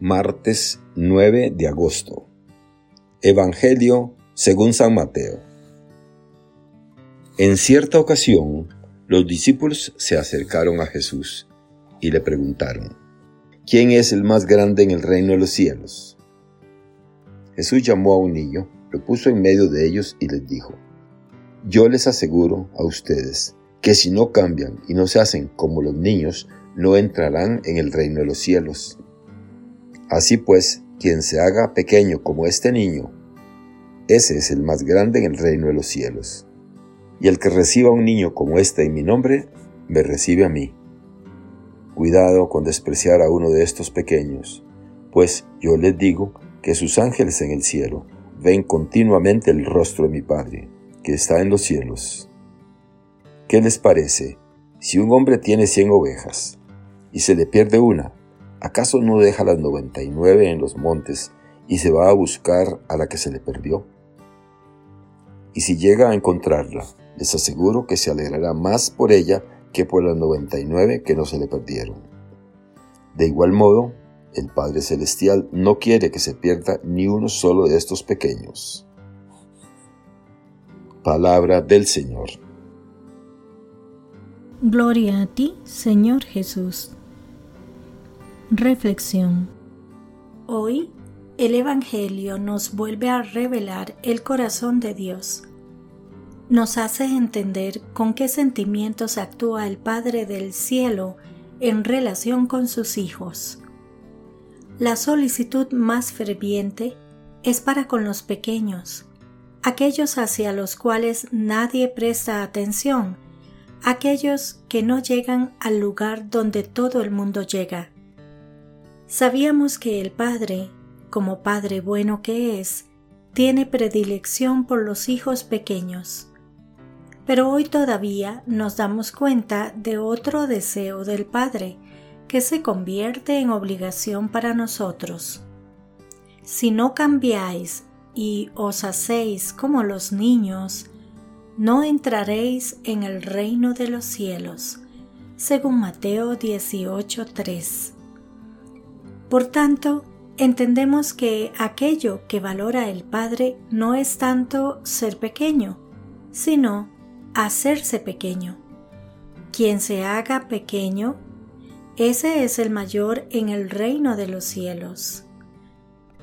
Martes 9 de agosto. Evangelio según San Mateo. En cierta ocasión, los discípulos se acercaron a Jesús y le preguntaron, ¿quién es el más grande en el reino de los cielos? Jesús llamó a un niño, lo puso en medio de ellos y les dijo, Yo les aseguro a ustedes que si no cambian y no se hacen como los niños, no entrarán en el reino de los cielos. Así pues, quien se haga pequeño como este niño, ese es el más grande en el reino de los cielos. Y el que reciba a un niño como este en mi nombre, me recibe a mí. Cuidado con despreciar a uno de estos pequeños, pues yo les digo que sus ángeles en el cielo ven continuamente el rostro de mi Padre, que está en los cielos. ¿Qué les parece si un hombre tiene cien ovejas y se le pierde una? ¿Acaso no deja las 99 en los montes y se va a buscar a la que se le perdió? Y si llega a encontrarla, les aseguro que se alegrará más por ella que por las 99 que no se le perdieron. De igual modo, el Padre Celestial no quiere que se pierda ni uno solo de estos pequeños. Palabra del Señor. Gloria a ti, Señor Jesús. Reflexión. Hoy el Evangelio nos vuelve a revelar el corazón de Dios. Nos hace entender con qué sentimientos actúa el Padre del Cielo en relación con sus hijos. La solicitud más ferviente es para con los pequeños, aquellos hacia los cuales nadie presta atención, aquellos que no llegan al lugar donde todo el mundo llega Sabíamos que el Padre, como Padre bueno que es, tiene predilección por los hijos pequeños. Pero hoy todavía nos damos cuenta de otro deseo del Padre que se convierte en obligación para nosotros. Si no cambiáis y os hacéis como los niños, no entraréis en el reino de los cielos, según Mateo 18:3. Por tanto, entendemos que aquello que valora el Padre no es tanto ser pequeño, sino hacerse pequeño. Quien se haga pequeño, ese es el mayor en el reino de los cielos.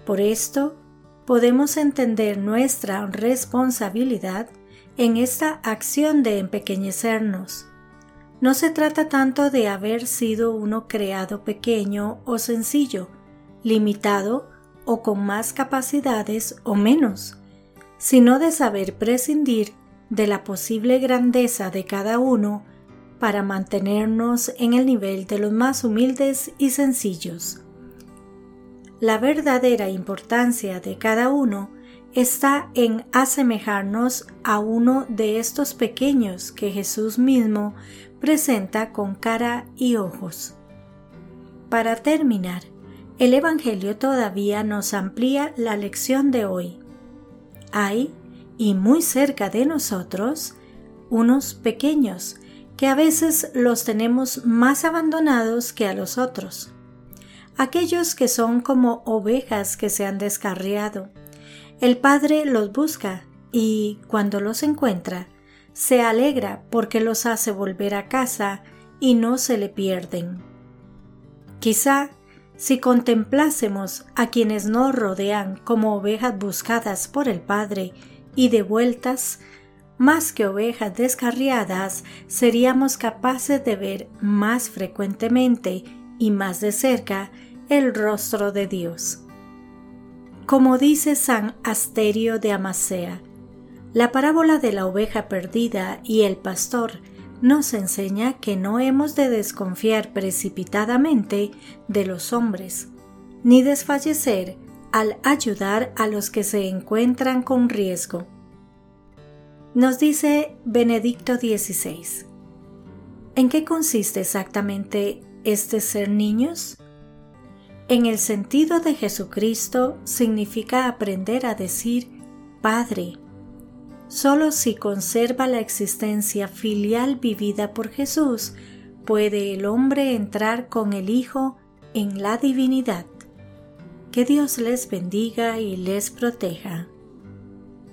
Por esto, podemos entender nuestra responsabilidad en esta acción de empequeñecernos no se trata tanto de haber sido uno creado pequeño o sencillo, limitado o con más capacidades o menos, sino de saber prescindir de la posible grandeza de cada uno para mantenernos en el nivel de los más humildes y sencillos. La verdadera importancia de cada uno está en asemejarnos a uno de estos pequeños que Jesús mismo presenta con cara y ojos. Para terminar, el Evangelio todavía nos amplía la lección de hoy. Hay, y muy cerca de nosotros, unos pequeños que a veces los tenemos más abandonados que a los otros. Aquellos que son como ovejas que se han descarriado. El Padre los busca y, cuando los encuentra, se alegra porque los hace volver a casa y no se le pierden. Quizá si contemplásemos a quienes nos rodean como ovejas buscadas por el Padre y devueltas, más que ovejas descarriadas, seríamos capaces de ver más frecuentemente y más de cerca el rostro de Dios. Como dice San Asterio de Amasea, la parábola de la oveja perdida y el pastor nos enseña que no hemos de desconfiar precipitadamente de los hombres, ni desfallecer al ayudar a los que se encuentran con riesgo. Nos dice Benedicto XVI. ¿En qué consiste exactamente este ser niños? En el sentido de Jesucristo significa aprender a decir Padre, Solo si conserva la existencia filial vivida por Jesús, puede el hombre entrar con el Hijo en la divinidad. Que Dios les bendiga y les proteja.